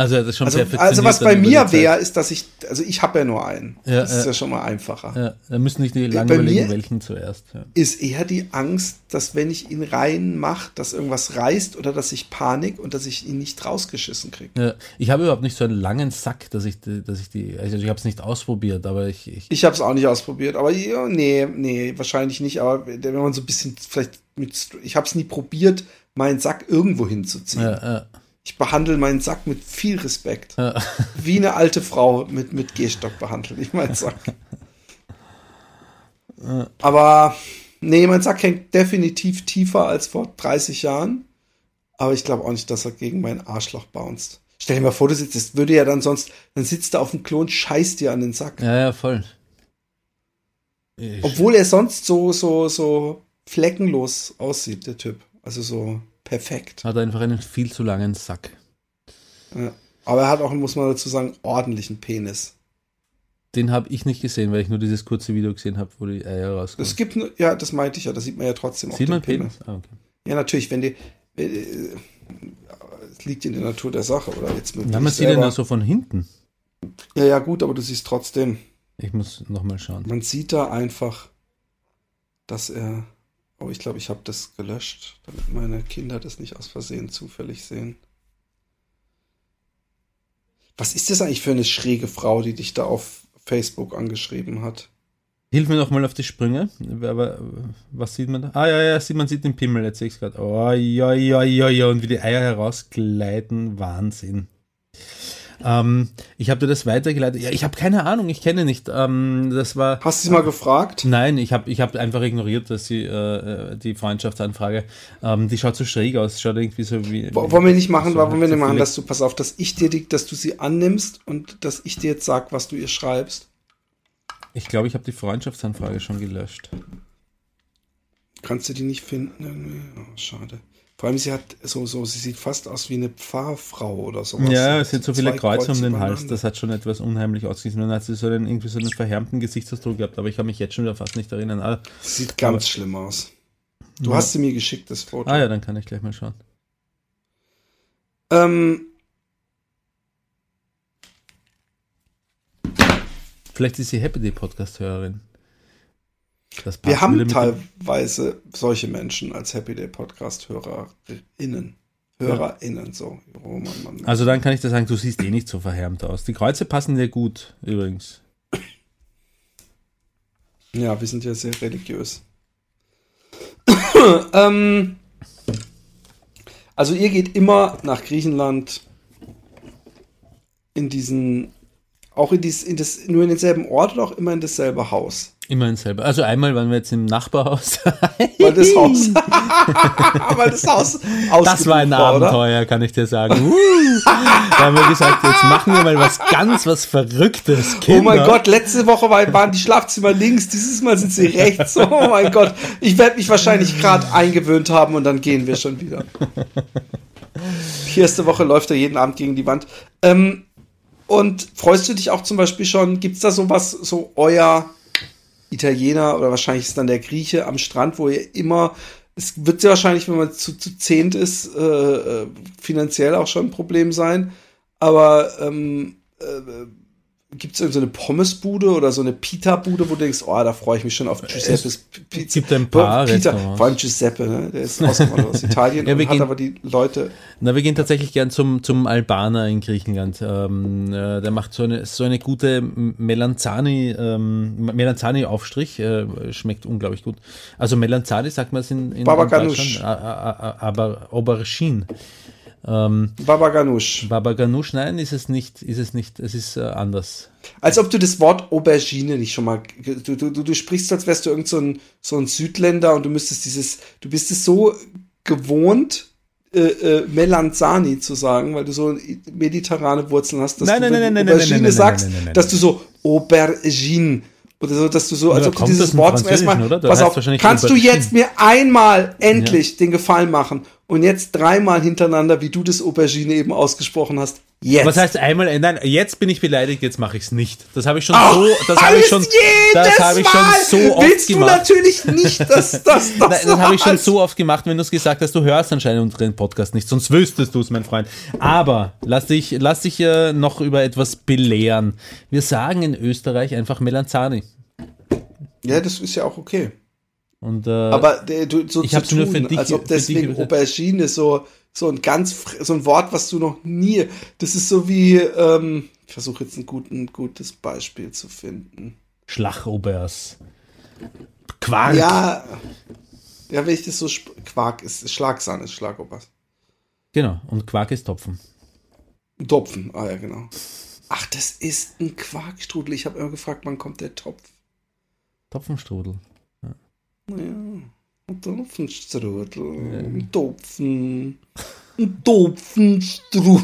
Also das ist schon Also, also was bei mir wäre, ist, dass ich, also ich habe ja nur einen. Ja, das ist ja. ja schon mal einfacher. Ja, da müssen nicht die lang Bei überlegen, welchen zuerst. Ja. Ist eher die Angst, dass wenn ich ihn reinmache, dass irgendwas reißt oder dass ich Panik und dass ich ihn nicht rausgeschissen kriege. Ja, ich habe überhaupt nicht so einen langen Sack, dass ich, die- dass ich die, also ich habe es nicht ausprobiert, aber ich, ich Ich habe es auch nicht ausprobiert, aber ja, nee, nee, wahrscheinlich nicht. Aber wenn man so ein bisschen vielleicht mit, ich habe es nie probiert, meinen Sack irgendwo hinzuziehen. ja, ja, Ich behandle meinen Sack mit viel Respekt, ja. <laughs> wie eine alte Frau mit mit Gehstock behandelt. Ich meinen Sack. <laughs> Aber nee, mein Sack hängt definitiv tiefer als vor 30 Jahren. Aber ich glaube auch nicht, dass er gegen mein Arschloch bounced. Stell dir mal vor, du sitzt, das würde ja dann sonst, dann sitzt er auf dem Klo und scheißt dir an den Sack. ja, ja, voll. Ich, Obwohl er sonst so, so, so fleckenlos aussieht, der Typ. Also so perfekt. hat einfach einen viel zu langen Sack. Ja. Aber er hat auch, muss man dazu sagen, ordentlichen Penis. Den habe ich nicht gesehen, weil ich nur dieses kurze Video gesehen habe, wo die Eier rauskommen. Es gibt, ja, das meinte ich ja, da sieht man ja trotzdem auch Sieht den man Penis? Ah, okay. Ja, natürlich, wenn die, äh, es liegt in der Natur der Sache, oder jetzt mit Ja, man sieht ihn selber- ja so von hinten. Ja, ja, gut, aber du siehst trotzdem, Ich muss nochmal schauen. man sieht da einfach, dass er, oh, ich glaube, ich habe das gelöscht, damit meine Kinder das nicht aus Versehen zufällig sehen. Was ist das eigentlich für eine schräge Frau, die dich da auf Facebook angeschrieben hat? Hilf mir nochmal auf die Sprünge. Aber was sieht man da? Ah, ja, ja, sieht, man sieht den Pimmel, jetzt sehe ich gerade. Oh, ja, ja, ja, ja, und wie die Eier herausgleiten. Wahnsinn. Ähm, ich habe dir das weitergeleitet. Ja, ich habe keine Ahnung, ich kenne nicht. Ähm, das war. Hast du sie mal gefragt? Nein, ich habe ich hab einfach ignoriert, dass sie äh, die Freundschaftsanfrage. Ähm, die schaut so schräg aus. Schaut irgendwie so wie. Wo- Wollen wir nicht machen, so wollen wir nicht machen, dass du, pass auf, dass ich dir, die, dass du sie annimmst und dass ich dir jetzt sag, was du ihr schreibst. Ich glaube, ich habe die Freundschaftsanfrage schon gelöscht. Kannst du die nicht finden? irgendwie? Oh, schade. Vor allem, sie hat so, so, sie sieht fast aus wie eine Pfarrfrau oder sowas. Ja, es sind so viele Kreuze um den Hals. Das hat schon etwas unheimlich ausgesehen. Und dann hat sie so einen, irgendwie so einen verhärmten Gesichtsausdruck gehabt, aber ich kann mich jetzt schon wieder fast nicht erinnern. Ah, Sieht ganz schlimm aus. Du Ja. hast sie mir geschickt, das Foto. ah ja, dann kann ich gleich mal schauen. Ähm, Vielleicht ist sie Happy Day Podcast-Hörerin. Wir haben teilweise solche Menschen als Happy Day Podcast HörerInnen. HörerInnen, so. Oh Mann, Mann. Also dann kann ich dir sagen, du siehst eh nicht so verhärmt aus. Die Kreuze passen dir gut, übrigens. Ja, wir sind ja sehr religiös. <coughs> ähm, also ihr geht immer nach Griechenland in diesen, auch in, dies, in das, nur in denselben Ort oder auch immer in dasselbe Haus? Immerhin selber. Also einmal waren wir jetzt im Nachbarhaus. <laughs> Weil das Haus, <laughs> weil das Haus Das war ein war, oder? Abenteuer, kann ich dir sagen. Uh, da haben wir gesagt, jetzt machen wir mal was ganz, was Verrücktes. Kinder. Oh mein Gott, letzte Woche war- waren die Schlafzimmer links, dieses Mal sind sie rechts. Oh mein Gott, ich werde mich wahrscheinlich gerade eingewöhnt haben und dann gehen wir schon wieder. Die erste Woche läuft er jeden Abend gegen die Wand. Ähm, und freust du dich auch zum Beispiel schon, gibt es da sowas, so euer Italiener oder wahrscheinlich ist dann der Grieche am Strand, wo ihr immer, es wird ja wahrscheinlich, wenn man zu, zu zehnt ist, äh, äh, finanziell auch schon ein Problem sein, aber ähm, äh, gibt es irgendeine so Pommesbude oder so eine Pita-Bude, wo du denkst, oh, da freue ich mich schon auf Giuseppes Pizza. Es gibt ein paar Pita, vor allem Giuseppe, ne? der ist ausgewandert aus <laughs> Italien Ja, wir und hat gehen- aber die Leute, Na, wir gehen tatsächlich gern zum, zum Albaner in Griechenland. Ähm, äh, der macht so eine, so eine gute Melanzani, ähm, Melanzani-Aufstrich. Äh, schmeckt unglaublich gut. Also Melanzani sagt man es in, in, in. Deutschland, aber Aubergine. Ähm, Baba Ganoush. Baba Ganoush, nein, ist es nicht, ist es nicht, es ist äh, anders. Als ob du das Wort Aubergine nicht schon mal, du, du, du, du sprichst, als wärst du irgend so ein, so ein Südländer und du müsstest dieses, du bist es so gewohnt, äh, äh, Melanzani zu sagen, weil du so mediterrane Wurzeln hast, dass Nein, du, nein, nein, Aubergine sagst, dass du so Aubergine oder so, dass du so, als Ja, ob du dieses Wort zum ersten Mal, pass auf, kannst du jetzt mir einmal endlich den Gefallen machen und jetzt dreimal hintereinander, wie du das Aubergine eben ausgesprochen hast, jetzt. Was heißt einmal, nein, jetzt bin ich beleidigt, jetzt mache ich es nicht. Das habe ich schon Ach, so, das habe ich schon, das habe ich schon so oft Willst gemacht. du natürlich nicht, dass das <laughs> das, Nein, das habe ich schon so oft gemacht, wenn du es gesagt hast, du hörst anscheinend unseren Podcast nicht, sonst wüsstest du es, mein Freund. Aber lass dich, lass dich äh, noch über etwas belehren. Wir sagen in Österreich einfach Melanzani. Ja, das ist ja auch okay. Und, äh, Aber der, du, so Ich zu tun, nur für dich- als ob dich deswegen übersetzt. Aubergine so, so ein ganz, so ein Wort, was du noch nie, das ist so wie, ähm, ich versuche jetzt ein, guten, gutes Beispiel zu finden. Schlachobers. Quark. Ja, ja, wenn ich das so, Quark ist, Schlagsahne ist Schlagobers. Genau. Und Quark ist Topfen. Topfen, ah ja, genau. Ach, das ist ein Quarkstrudel. Ich habe immer gefragt, wann kommt der Topf? Topfenstrudel. Ja, ein Topfenstrudel. Ein Topfen. Ein Topfenstrudel.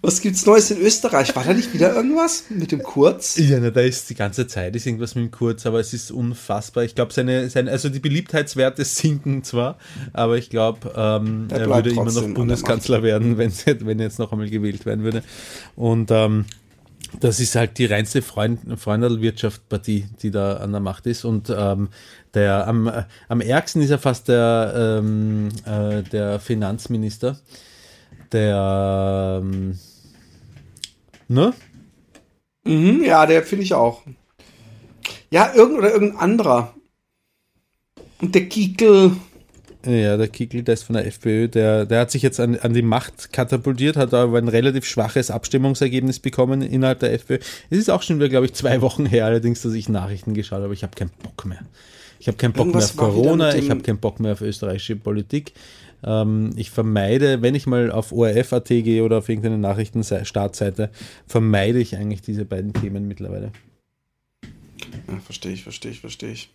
Was gibt's Neues in Österreich? War da nicht wieder irgendwas mit dem Kurz? Ja, na, da ist die ganze Zeit ist irgendwas mit dem Kurz, aber es ist unfassbar. Ich glaube, seine, seine, also die Beliebtheitswerte <laughs> sinken zwar, aber ich glaube, ähm, Er würde immer noch Bundeskanzler werden, <laughs> wenn, wenn er jetzt noch einmal gewählt werden würde. Und ähm, das ist halt die reinste Freund, Freundelwirtschaft-Partie, die da an der Macht ist. Und ähm, der am, äh, am ärgsten ist ja fast der, ähm, äh, der Finanzminister, der ähm, ne? Mhm, ja, der finde ich auch. Ja, irgend oder irgendein anderer. Und der Kiekel. Ja, der Kickel, der ist von der FPÖ, der, der hat sich jetzt an, an die Macht katapultiert, hat aber ein relativ schwaches Abstimmungsergebnis bekommen innerhalb der FPÖ. Es ist auch schon wieder, glaube ich, zwei <laughs> Wochen her allerdings, dass ich Nachrichten geschaut habe. Ich habe keinen Bock mehr. Ich habe keinen Bock Irgendwas mehr auf Corona, ich habe keinen Bock mehr auf österreichische Politik. Ähm, ich vermeide, wenn ich mal auf ORF.at gehe oder auf irgendeine Nachrichtenstartseite, vermeide ich eigentlich diese beiden Themen mittlerweile. Ja, verstehe ich, verstehe ich, verstehe ich.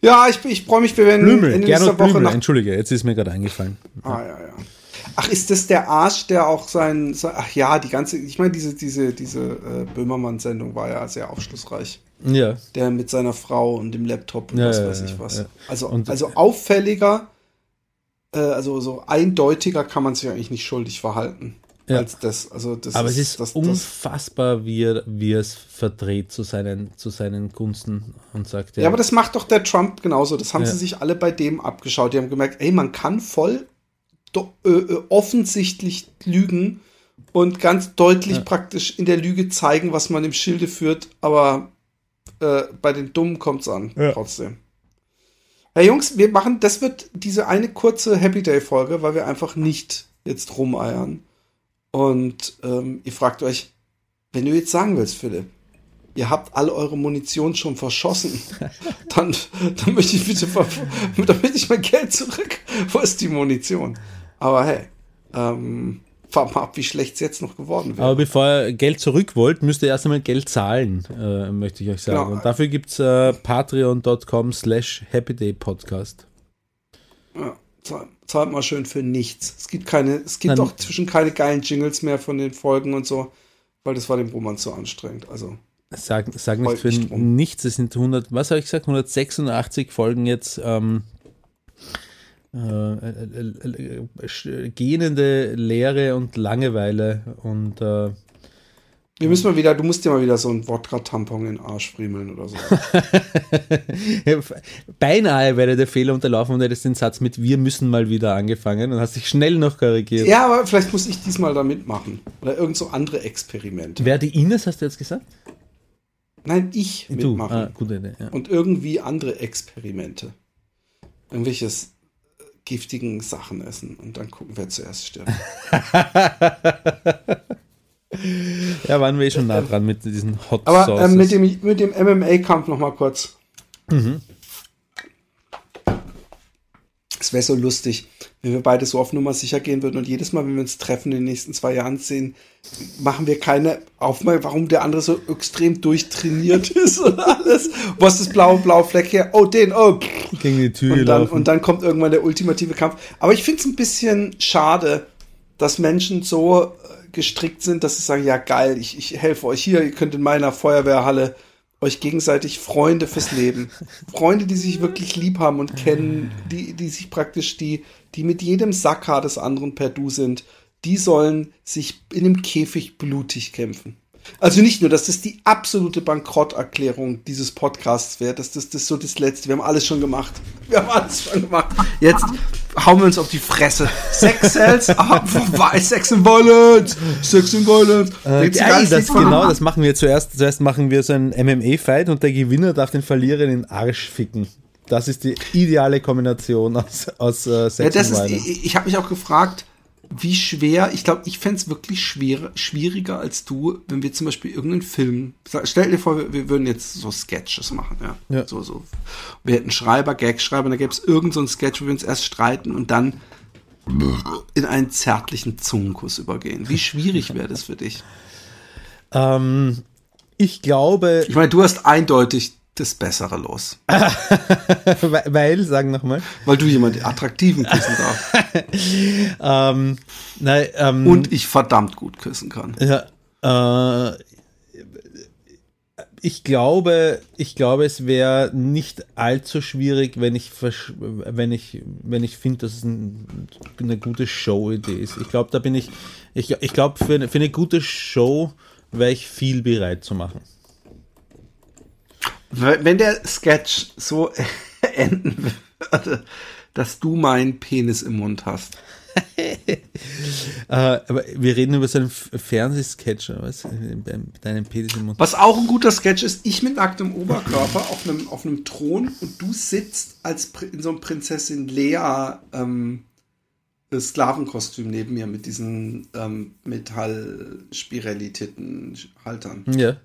Ja, ich, ich freue mich, wir werden Blümel, Ende Gernot nächster Woche Blümel, nach entschuldige, jetzt ist mir gerade eingefallen. Ah, ja, ja. Ach, ist das der Arsch, der auch sein, sein ach ja, die ganze, ich meine, diese, diese, diese äh, Böhmermann-Sendung war ja sehr aufschlussreich. Ja, Der mit seiner Frau und dem Laptop und Ja, was weiß ich was. Also, Und- also auffälliger, äh, also so eindeutiger kann man sich eigentlich nicht schuldig verhalten. Ja. Als das. Also das Aber es ist das, das, unfassbar, wie er, wie er es verdreht zu seinen, zu seinen Gunsten und sagt, Ja, aber das macht doch der Trump genauso. Das haben Ja. sie sich alle bei dem abgeschaut. Die haben gemerkt, ey, man kann voll do, äh, offensichtlich lügen und ganz deutlich Ja. praktisch in der Lüge zeigen, was man im Schilde führt, aber äh, bei den Dummen kommt's an, Ja. trotzdem. Hey Jungs, wir machen, das wird diese eine kurze Happy Day Folge, weil wir einfach nicht jetzt rumeiern. Und ähm, ihr fragt euch, wenn du jetzt sagen willst, Philipp, ihr habt alle eure Munition schon verschossen, <laughs> dann, dann möchte ich bitte, dann möchte ich mein Geld zurück. Wo ist die Munition? Aber hey, ähm, fahr mal ab, wie schlecht es jetzt noch geworden wäre. Aber bevor ihr Geld zurück wollt, müsst ihr erst einmal Geld zahlen, äh, möchte ich euch sagen. Genau. Und dafür gibt es äh, patreon.com slash happydaypodcast. Ja, zahlt mal schön für nichts. Es gibt keine, es gibt Dann- auch zwischen keine geilen Jingles mehr von den Folgen und so, weil das war dem Roman zu anstrengend. Also, Sag, sag nicht für drum. nichts, es sind 100, was habe ich gesagt, 186 Folgen jetzt ähm, äh, äh, äh, äh, gähnende Leere und Langeweile und äh, Wir müssen mal wieder, du musst dir mal wieder so ein Wodka-Tampon in den Arsch friemeln oder so. <laughs> Beinahe wäre der Fehler unterlaufen und hättest den Satz mit Wir müssen mal wieder angefangen und hast dich schnell noch korrigiert. Ja, aber vielleicht muss ich diesmal da mitmachen. Oder irgend so andere Experimente. Wer die Ines, hast du jetzt gesagt? Nein, ich Du. mitmachen. Ah, gute Idee. Ja. Und irgendwie andere Experimente. Irgendwelches äh, giftigen Sachen essen und dann gucken, wer zuerst stirbt. <laughs> ja, waren wir eh schon nah dran mit diesen Hot Aber Sauces. ähm, mit dem, mit dem MMA-Kampf noch mal kurz. Es wäre so lustig, wenn wir beide so auf Nummer sicher gehen würden und jedes Mal, wenn wir uns treffen in den nächsten zwei Jahren sehen, machen wir keine Aufmerksamkeit, warum der andere so extrem durchtrainiert <laughs> ist und alles. Wo ist das blaue, blaue Fleck her? Oh, den, oh. gegen die Tür Und dann, laufen. und dann kommt irgendwann der ultimative Kampf. Aber ich finde es ein bisschen schade, dass Menschen so gestrickt sind, dass sie sagen, ja geil, ich, ich helfe euch hier, ihr könnt in meiner Feuerwehrhalle euch gegenseitig Freunde fürs Leben. <laughs> Freunde, die sich wirklich lieb haben und kennen, die, die sich praktisch, die, die mit jedem Sackhaar des anderen per Du sind, die sollen sich in einem Käfig blutig kämpfen. Also nicht nur, dass das die absolute Bankrotterklärung dieses Podcasts wäre, dass das, das so das Letzte, wir haben alles schon gemacht. Wir haben alles schon gemacht. Jetzt hauen wir uns auf die Fresse. Sex <laughs> ah, vorbei, Sex and Violence, Sex and Violence. Äh, ganz das, genau, das machen wir zuerst. Zuerst machen wir so einen MMA-Fight und der Gewinner darf den Verlierer in den Arsch ficken. Das ist die ideale Kombination aus, aus äh, Ja, Sex das und ist, Violence. ich, ich habe mich auch gefragt, wie schwer, ich glaube, ich fände es wirklich schwer, schwieriger als du, wenn wir zum Beispiel irgendeinen Film, stell dir vor, wir, würden jetzt so Sketches machen, ja. Ja. So, so. Wir hätten Schreiber, Gagschreiber, da gäbe es irgendeinen so Sketch, wo wir uns erst streiten und dann in einen zärtlichen Zungenkuss übergehen. Wie schwierig <laughs> wäre das für dich? Ähm, ich glaube, Ich meine, du hast eindeutig das Bessere los, <laughs> weil, sagen nochmal, weil du jemand attraktiven küssen darfst <laughs> ähm, nein, ähm, und ich verdammt gut küssen kann. Ja, äh, ich glaube, ich glaube, es wäre nicht allzu schwierig, wenn ich, wenn ich, wenn ich finde, dass es ein, eine gute Show-Idee ist. Ich glaube, da bin ich, ich, ich glaube, für, eine- für eine gute Show wäre ich viel bereit zu machen. Wenn der Sketch so <laughs> enden würde, dass du meinen Penis im Mund hast. <laughs> Äh, aber wir reden über so einen Fernsehsketch, was? Mit deinem Penis im Mund. Was auch ein guter Sketch ist, ich mit nacktem Oberkörper auf einem, auf einem Thron und du sitzt als in so einem Prinzessin Lea ähm, Sklavenkostüm neben mir mit diesen ähm, Metall-Spirelli-Titten-Haltern. Ja.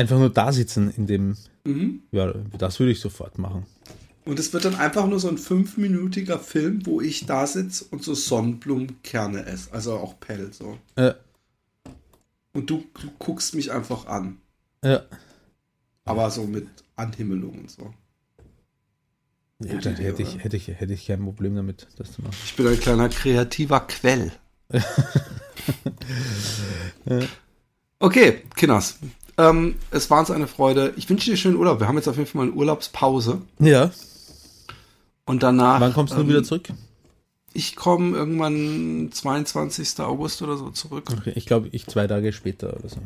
Einfach nur da sitzen in dem, Mhm. ja, das würde ich sofort machen. Und es wird dann einfach nur so ein fünfminütiger Film, wo ich da sitze und so Sonnenblumenkerne esse. Also auch Pell so. Ja, Und du, du guckst mich einfach an. ja. Aber so mit Anhimmelung und so. Ja, Gute dann Idee, hätte ich, hätte, ich, hätte ich kein Problem damit, das zu machen. Ich bin ein kleiner kreativer Quell. <laughs> okay, Kinders. Ähm, es war uns eine Freude. Ich wünsche dir schönen Urlaub. Wir haben jetzt auf jeden Fall mal eine Urlaubspause. Ja. Und danach. Wann kommst du ähm, wieder zurück? Ich komme irgendwann 22. August oder so zurück. Okay, ich glaube, ich zwei Tage später oder so.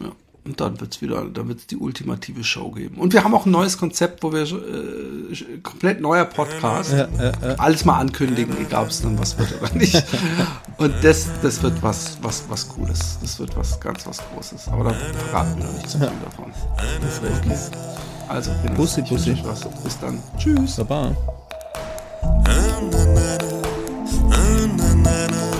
Ja. Und dann wird's wieder, dann wird's die ultimative Show geben. Und wir haben auch ein neues Konzept, wo wir äh, komplett neuer Podcast. Ja, ja. Alles mal ankündigen, egal ob es dann was wird oder nicht. Und das, das wird was, was, was Cooles. Das wird was ganz was Großes. Aber da verraten wir noch nicht so viel davon. Okay. Also, Bussi, Bussi. was. Bis dann. Tschüss. Baba. na na na na